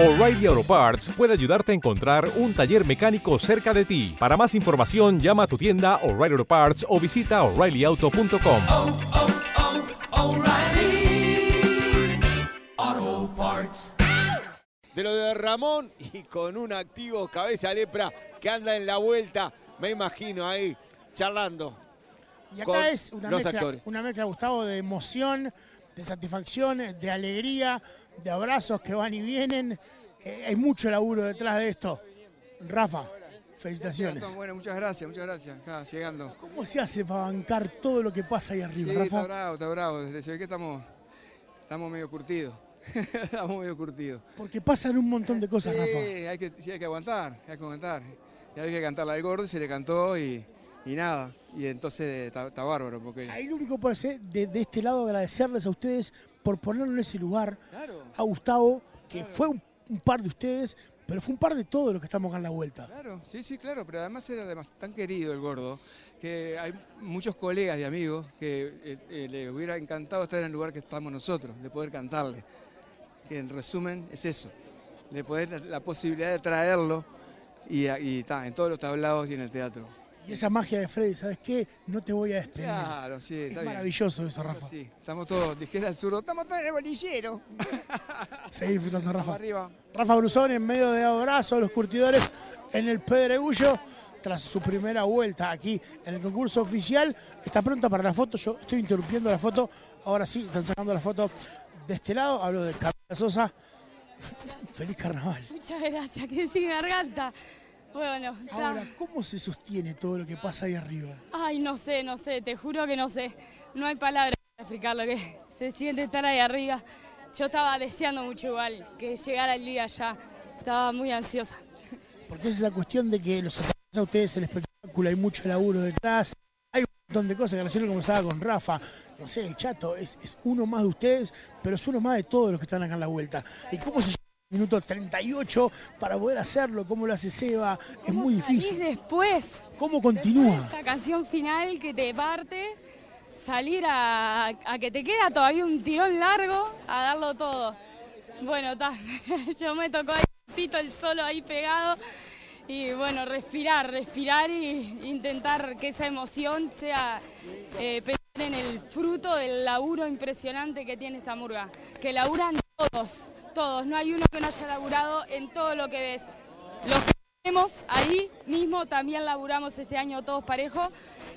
O'Reilly Auto Parts puede ayudarte a encontrar un taller mecánico cerca de ti. Para más información, llama a tu tienda O'Reilly Auto Parts o visita oreillyauto.com. oh, oh, Parts. de lo de Ramón y con un activo cabeza lepra que anda en la vuelta, me imagino ahí charlando. Y acá con es una los mezcla, actores. una mezcla, Gustavo, de emoción, de satisfacción, de alegría, de abrazos que van y vienen. Eh, hay mucho laburo detrás de esto. Rafa, felicitaciones. Bueno, muchas gracias, muchas gracias. Llegando. ¿Cómo se hace para bancar todo lo que pasa ahí arriba, Sí, está Rafa? bravo, está bravo. Desde se ve que estamos, estamos medio curtidos. estamos medio curtidos. Porque pasan un montón de cosas, sí, Rafa. Hay que, sí, hay que aguantar, hay que aguantar. Y hay que cantarla al gordo, se le cantó y, y nada. Y entonces está, está bárbaro. Porque, Ahí lo único que puedo hacer de, de este lado agradecerles a ustedes por ponerlo en ese lugar. Claro. A Gustavo, que fue un, un par de ustedes, pero fue un par de todos los que estamos acá en la vuelta. Claro, sí, sí, claro, pero además era además tan querido el gordo que hay muchos colegas y amigos que eh, eh, le hubiera encantado estar en el lugar que estamos nosotros, de poder cantarle. Que en resumen es eso, de poder la, la posibilidad de traerlo y, y ta, en todos los tablados y en el teatro. Y esa magia de Freddy, ¿sabes qué? No te voy a despedir. Claro, sí, es está bien. maravilloso eso, Rafa. Sí, estamos todos, dijera el zurdo, estamos todos en el bolillero. Seguí disfrutando, Rafa. arriba. Rafa Brusón en medio de abrazo, los curtidores en el Pedregullo, tras su primera vuelta aquí en el concurso oficial. Está pronta para la foto, yo estoy interrumpiendo la foto. Ahora sí, están sacando la foto de este lado. Hablo de Camila Sosa. Feliz carnaval. Muchas gracias, que sin garganta. Bueno, Ahora, ¿cómo se sostiene todo lo que pasa ahí arriba? ay, no sé, no sé, te juro que no sé. No hay palabras para explicar lo que se siente estar ahí arriba. Yo estaba deseando mucho igual que llegara el día ya. Estaba muy ansiosa. Porque es esa cuestión de que los a ustedes el espectáculo, hay mucho laburo detrás, hay un montón de cosas que recién lo conversaba con Rafa, no sé, el chato es, es uno más de ustedes, pero es uno más de todos los que están acá en la vuelta. ¿Y cómo se minuto 38 para poder hacerlo? ¿Cómo lo hace Seba? Es muy difícil. después. ¿Cómo continúa? Esa canción final que te parte, salir a, a que te queda todavía un tirón largo, a darlo todo. Bueno, ta, yo me tocó ahí tito el solo ahí pegado y bueno, respirar, respirar y intentar que esa emoción sea eh, pensar en el fruto del laburo impresionante que tiene esta murga. Que laburan todos, todos, no hay uno que no haya laburado en todo lo que ves. Los que tenemos ahí mismo también laburamos este año todos parejos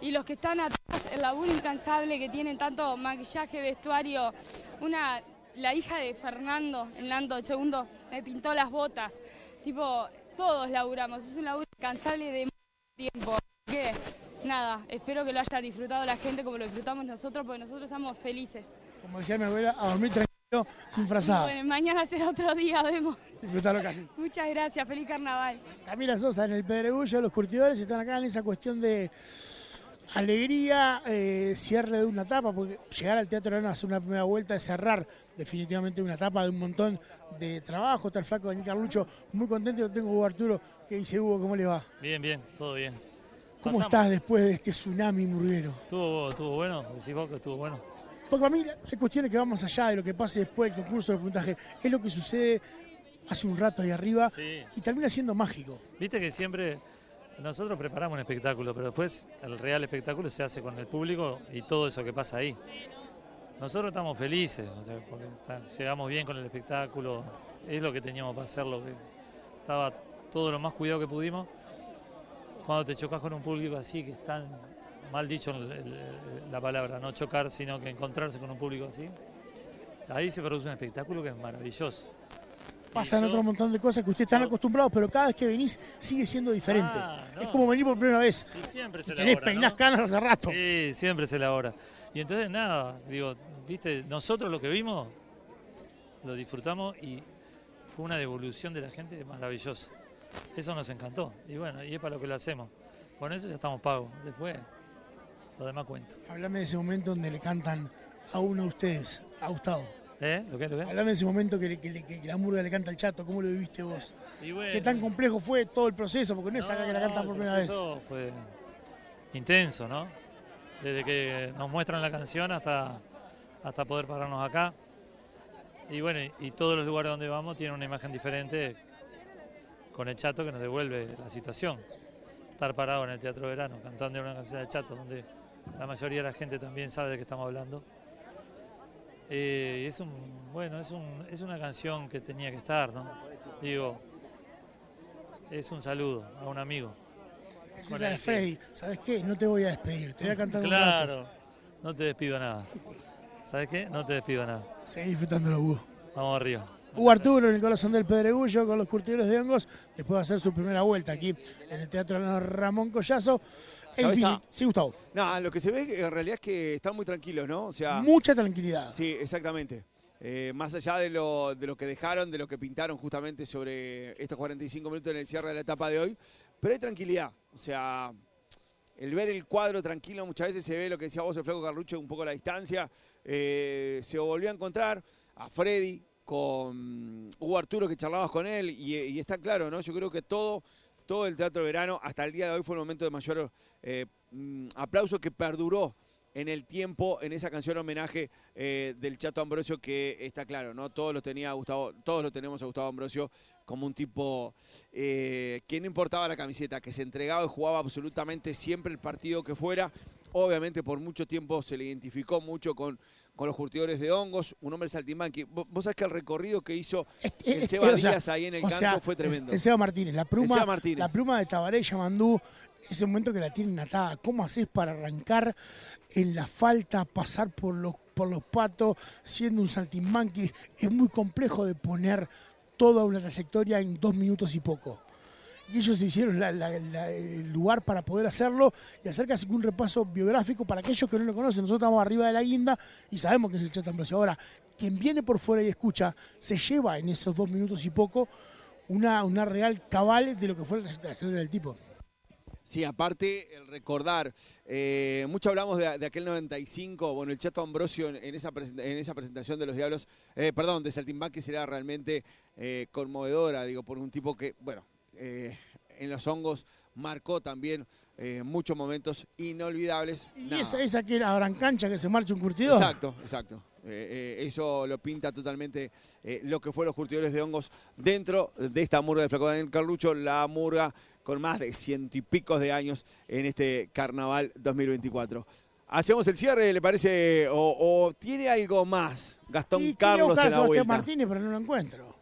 y los que están atrás, el laburo incansable que tienen tanto maquillaje, vestuario, una la hija de Fernando, el Nando segundo, me pintó las botas. Tipo, todos laburamos, es un laburo incansable de tiempo. Que nada, espero que lo haya disfrutado la gente como lo disfrutamos nosotros, porque nosotros estamos felices. Como decía mi abuela, a dormir sin frazada. Bueno, mañana será otro día, vemos. Disfrutarlo casi. Muchas gracias, feliz carnaval. Camila Sosa en el Pedregullo, los curtidores están acá en esa cuestión de alegría, eh, cierre de una etapa, porque llegar al Teatro Arena a hacer una primera vuelta es cerrar definitivamente una etapa de un montón de trabajo. Está el flaco Daniel Carlucho muy contento, lo tengo Hugo Arturo, que dice Hugo, ¿cómo le va? Bien, bien, todo bien. ¿Cómo Pasamos. estás después de este tsunami murguero? Estuvo, estuvo bueno, decís vos que estuvo bueno. Porque para mí hay cuestiones que van más allá de lo que pase después del concurso de puntaje. Es lo que sucede hace un rato ahí arriba Sí. y termina siendo mágico. Viste que siempre nosotros preparamos un espectáculo, pero después el real espectáculo se hace con el público y todo eso que pasa ahí. Nosotros estamos felices, o sea, porque está- llegamos bien con el espectáculo, es lo que teníamos para hacerlo, estaba todo lo más cuidado que pudimos. Cuando te chocas con un público así, que es tan mal dicho la palabra, no chocar, sino que encontrarse con un público así, ahí se produce un espectáculo que es maravilloso. Pasan otro montón de cosas que ustedes están acostumbrados, pero cada vez que venís sigue siendo diferente. Ah, no. Es como venir por primera vez. Y siempre se Y tenés elabora, peinás ¿no? canas hace rato. Sí, siempre se elabora. Y entonces nada, digo, viste, nosotros lo que vimos, lo disfrutamos y fue una devolución de la gente maravillosa. Eso nos encantó. Y bueno, y es para lo que lo hacemos. Con eso ya estamos pagos. Después, lo demás cuento. Hablame de ese momento donde le cantan a uno de ustedes, a Gustavo. ¿Eh? ¿Lo que? ¿Lo que? Hablame de ese momento que, le- que le- que la murga le canta al chato, ¿cómo lo viviste vos? Y bueno, ¿Qué tan complejo fue todo el proceso? Porque no es acá que la no, cantan por primera vez. fue intenso, ¿no? Desde que nos muestran la canción hasta, hasta poder pararnos acá. Y bueno, y, y todos los lugares donde vamos tienen una imagen diferente con el chato que nos devuelve la situación. Estar parado en el Teatro Verano cantando una canción de chato donde la mayoría de la gente también sabe de qué estamos hablando. Eh, es un, bueno, es, un, es una canción que tenía que estar, ¿no? Digo, es un saludo a un amigo. Esa es que- Freddy, ¿sabes qué? No te voy a despedir, te voy a cantar un rato. Claro, no te despido nada. ¿Sabes qué? No te despido nada. Seguí disfrutándolo, Hugo. Vamos arriba. Hugo Arturo en el corazón del Pedregullo con los curtidores de hongos, después de hacer su primera vuelta aquí en el Teatro Ramón Collazo. Cabeza. Sí, Gustavo. Lo que se ve en realidad es que están muy tranquilos, ¿no? O sea, Mucha tranquilidad. sí, exactamente. Eh, más allá de lo, de lo que dejaron, de lo que pintaron justamente sobre estos 45 minutos en el cierre de la etapa de hoy, pero hay tranquilidad. O sea, el ver el cuadro tranquilo muchas veces se ve lo que decía vos, el flaco Carlucho, un poco a la distancia. Eh, se volvió a encontrar a Freddy con Hugo Arturo, que charlabas con él, y, y está claro, ¿no? Yo creo que todo, todo el Teatro Verano, hasta el día de hoy, fue el momento de mayor eh, mm, aplauso que perduró en el tiempo en esa canción homenaje eh, del Chato Ambrosio que está claro, ¿no? Todos lo tenía Gustavo, todos lo tenemos a Gustavo Ambrosio como un tipo eh, que no importaba la camiseta, que se entregaba y jugaba absolutamente siempre el partido que fuera. Obviamente por mucho tiempo se le identificó mucho con, con los curtidores de hongos, un hombre saltimbanqui. Vos vos sabés que el recorrido que hizo Este- el este- Seba o sea, Díaz ahí en el o canto sea, fue tremendo. El Seba Martínez, la pluma, Seba Martínez. la pluma de Tabaré y Yamandú, ese momento que la tienen atada. ¿Cómo haces para arrancar en la falta, pasar por los, por los patos, siendo un saltimbanqui? Es muy complejo de poner toda una trayectoria en dos minutos y poco. Y ellos hicieron el lugar para poder hacerlo y hacer casi un repaso biográfico para aquellos que no lo conocen. Nosotros estamos arriba de la guinda y sabemos que es el Chato Ambrosio. Ahora, quien viene por fuera y escucha, se lleva en esos dos minutos y poco una, una real cabal de lo que fue la trayectoria del tipo. Sí, aparte, el recordar, eh, mucho hablamos de, aquel 95, bueno, el Chato Ambrosio en, esa, en esa presentación de los Diablos, eh, perdón, de Saltimbanqui será realmente eh, conmovedora, digo, por un tipo que, bueno, eh, en los hongos marcó también eh, muchos momentos inolvidables. Y Nada. esa, esa que era gran cancha que se marcha un curtidor. Exacto, exacto. Eh, eh, eso lo pinta totalmente eh, lo que fue los curtidores de hongos dentro de esta murga de Flaco Daniel Carlucho, la murga con más de ciento y pico de años en este carnaval 2024. Hacemos el cierre, ¿le parece? O, o tiene algo más Gastón Y Carlos en la Sebastián vuelta. Martínez, pero no lo encuentro.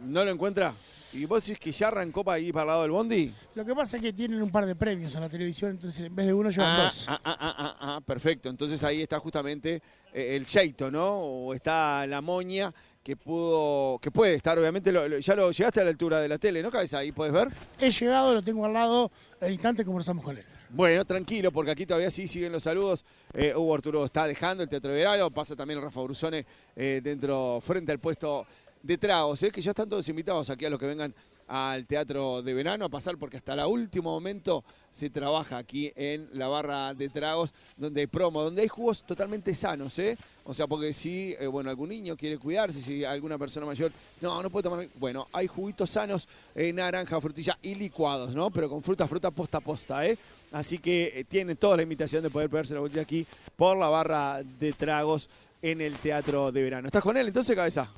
¿No lo encuentra? ¿Y vos decís que ya arrancó para ir para el lado del Bondi? Lo que pasa es que tienen un par de premios en la televisión, entonces en vez de uno llevan Ah, dos. ah, ah, ah, perfecto. Entonces ahí está justamente eh, el Sheito, ¿no? O está la moña que pudo, que puede estar, obviamente, lo- lo- ya lo llegaste a la altura de la tele, ¿no, cabeza? Ahí puedes ver. He llegado, lo tengo al lado, el instante conversamos con él. Bueno, tranquilo, porque aquí todavía sí siguen los saludos. Eh, Hugo Arturo está dejando el Teatro de Verano, pasa también Rafa Brusone eh, dentro, frente al puesto de tragos, ¿eh? que ya están todos invitados aquí a los que vengan al Teatro de Verano a pasar, porque hasta el último momento se trabaja aquí en la barra de tragos, donde hay promo, donde hay jugos totalmente sanos, ¿eh? O sea, porque si, eh, bueno, algún niño quiere cuidarse, si alguna persona mayor, no, no puede tomar, bueno, hay juguitos sanos, eh, naranja, frutilla y licuados, ¿no? Pero con fruta, fruta posta a posta, ¿eh? Así que eh, tienen toda la invitación de poder pegarse la vuelta aquí por la barra de tragos en el Teatro de Verano. ¿Estás con él entonces, cabeza?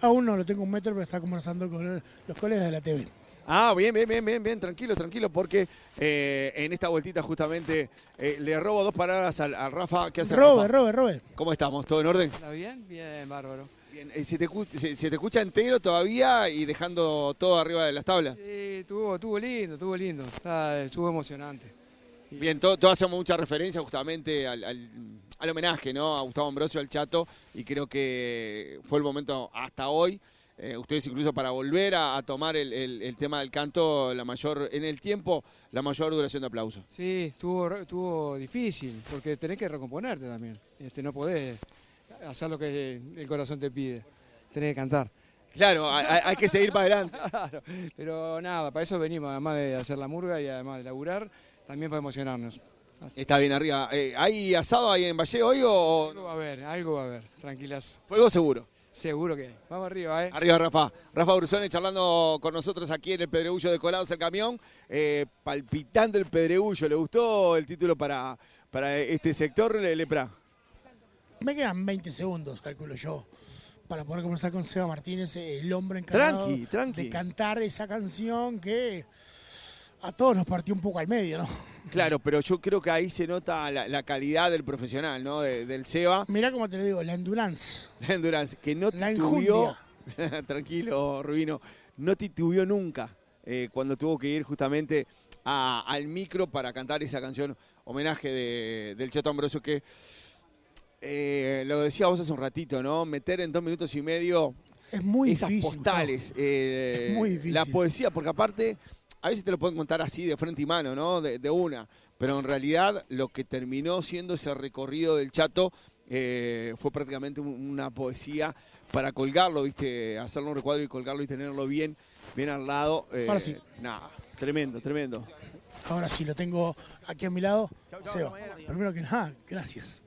Aún no lo tengo un metro, pero está conversando con los colegas de la TV. Ah, bien, bien, bien, bien, bien, tranquilo, tranquilo, porque eh, en esta vueltita justamente eh, le robo dos palabras al, al Rafa. ¿Qué hace Robe, Rafa? robe, robe. ¿Cómo estamos? ¿Todo en orden? ¿Está bien? Bien, bárbaro. Bien, eh, ¿se, te, escu- se- se te escucha entero todavía y dejando todo arriba de las tablas? Sí, estuvo, estuvo lindo, estuvo lindo. Está- estuvo emocionante. Bien, todo, todo hacemos mucha referencia justamente al, al- al homenaje ¿no? a Gustavo Ambrosio, al Chato, y creo que fue el momento hasta hoy. eh, ustedes incluso para volver a, a tomar el, el- el tema del canto, la mayor en el tiempo, la mayor duración de aplauso. Sí, estuvo, estuvo difícil, porque tenés que recomponerte también. Este, no podés hacer lo que el corazón te pide. Tenés que cantar. Claro, hay, hay- hay que seguir para adelante. Claro, pero nada, para eso venimos, además de hacer la murga y además de laburar, también para emocionarnos. Así- Está bien arriba. Eh, ¿Hay asado ahí en Valle hoy o Algo va a haber, algo va a haber, tranquilazo. fuego seguro? Seguro que. Vamos arriba, ¿eh? Arriba Rafa. Rafa Brusone charlando con nosotros aquí en el Pedregullo de Colados el camión. Eh, palpitando el Pedregullo. ¿Le gustó el título para, para este sector, Le- Lepra? Me quedan 20 segundos, calculo yo. para poder conversar con Seba Martínez, el hombre encargado Tranqui, tranqui. de cantar esa canción que a todos nos partió un poco al medio, ¿no? Claro, pero yo creo que ahí se nota la, la calidad del profesional, ¿no? De- del Seba, Mirá como te lo digo, la endurance, la endurance, que no enjundia. tranquilo, Rubino, no titubeó nunca eh, cuando tuvo que ir justamente a- al micro para cantar esa canción, homenaje de- del Chato Ambrosio, que eh, lo decía vos hace un ratito, ¿no? Meter en dos minutos y medio Es muy esas difícil. postales, eh, Es muy difícil. la poesía, porque aparte, a veces te lo pueden contar así, de frente y mano, ¿no? De, de una. Pero en realidad, lo que terminó siendo ese recorrido del chato eh, fue prácticamente un- una poesía para colgarlo, ¿viste? Hacerlo un recuadro y colgarlo y tenerlo bien, bien al lado. eh, Ahora sí. Nada, tremendo, tremendo. Ahora sí, lo tengo aquí a mi lado. Seba, primero que nada, gracias.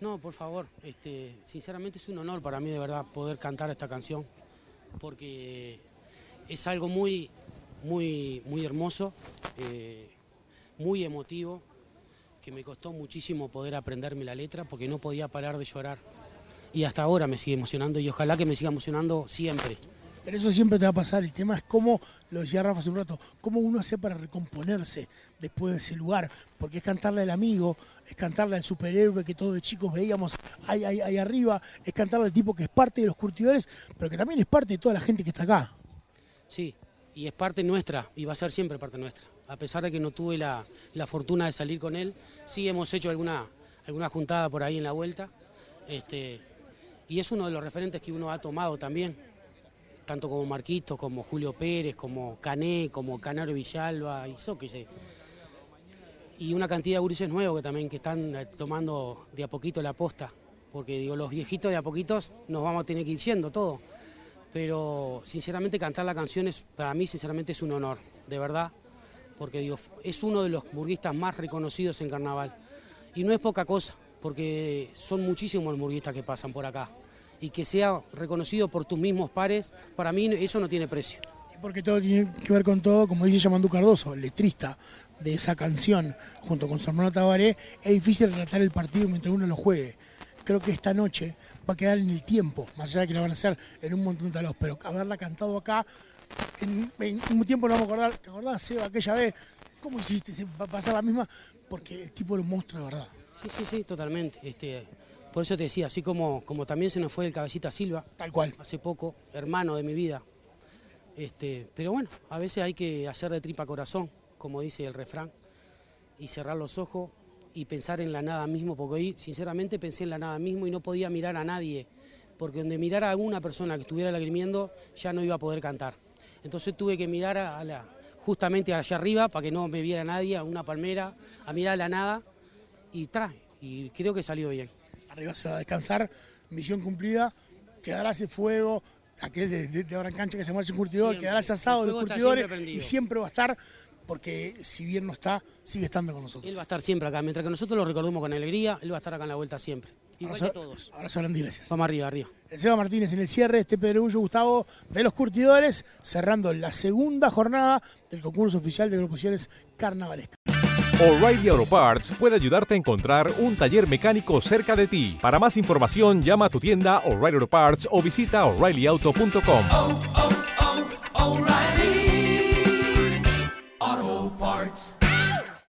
No, por favor, este, sinceramente es un honor para mí de verdad poder cantar esta canción, porque es algo muy, muy, muy hermoso, eh, muy emotivo, que me costó muchísimo poder aprenderme la letra porque no podía parar de llorar. Y hasta ahora me sigue emocionando y ojalá que me siga emocionando siempre. Pero eso siempre te va a pasar. El tema es cómo, lo decía Rafa hace un rato, cómo uno hace para recomponerse después de ese lugar. Porque es cantarle al amigo, es cantarle al superhéroe que todos de chicos veíamos ahí, ahí, ahí arriba, es cantarle al tipo que es parte de los curtidores, pero que también es parte de toda la gente que está acá. Sí, y es parte nuestra y va a ser siempre parte nuestra. A pesar de que no tuve la, la fortuna de salir con él, sí hemos hecho alguna, alguna juntada por ahí en la vuelta. Este, y es uno de los referentes que uno ha tomado también, tanto como Marquito, como Julio Pérez, como Cané, como Canaro Villalba, y so que sé. Y una cantidad de gurises nuevos que también que están eh, tomando de a poquito la posta, porque digo, los viejitos de a poquitos nos vamos a tener que ir yendo todo pero sinceramente cantar la canción es, para mí sinceramente es un honor, de verdad, porque digo, es uno de los murguistas más reconocidos en carnaval. Y no es poca cosa, porque son muchísimos los murguistas que pasan por acá. Y que sea reconocido por tus mismos pares, para mí eso no tiene precio. Porque todo tiene que ver con todo, como dice Yamandú Cardoso, letrista de esa canción, junto con su hermano Tabaré, es difícil relatar el partido mientras uno lo juegue. Creo que esta noche va a quedar en el tiempo, más allá de que la van a hacer en un montón de talos, pero haberla cantado acá, en, en un tiempo no vamos a acordar, ¿te acordás, Seba, aquella vez? ¿Cómo hiciste? Se va a pasar la misma, porque el tipo era un monstruo de verdad. Sí, sí, sí, totalmente. Este, por eso te decía, así como, como también se nos fue el cabecita Silva, Tal cual. hace poco, hermano de mi vida. Este, pero bueno, a veces hay que hacer de tripa corazón, como dice el refrán, y cerrar los ojos y pensar en la nada mismo, porque hoy sinceramente pensé en la nada mismo y no podía mirar a nadie, porque donde mirara a alguna persona que estuviera lagrimiendo ya no iba a poder cantar. Entonces tuve que mirar a, la, justamente allá arriba para que no me viera nadie, a una palmera, a mirar a la nada y tra, y creo que salió bien. Arriba se va a descansar, misión cumplida, quedará ese fuego, aquel de, de, de ahora en cancha que se marcha un curtidor, Siempre. quedará ese asado de curtidores siempre y siempre va a estar, porque si bien no está, sigue estando con nosotros. Él va a estar siempre acá, mientras que nosotros lo recordemos con alegría, él va a estar acá en la vuelta siempre. Igual Abrazo- que todos. Abrazo grande y gracias. Vamos arriba, arriba. El Seba Martínez en el cierre, este Pedregullo Gustavo de los Curtidores, cerrando la segunda jornada del concurso oficial de agrupaciones carnavalescas. O'Reilly Auto Parts puede ayudarte a encontrar un taller mecánico cerca de ti. Para más información, llama a tu tienda O'Reilly Auto Parts o visita oreillyauto.com. oh, oh, O'Reilly. Auto Parts.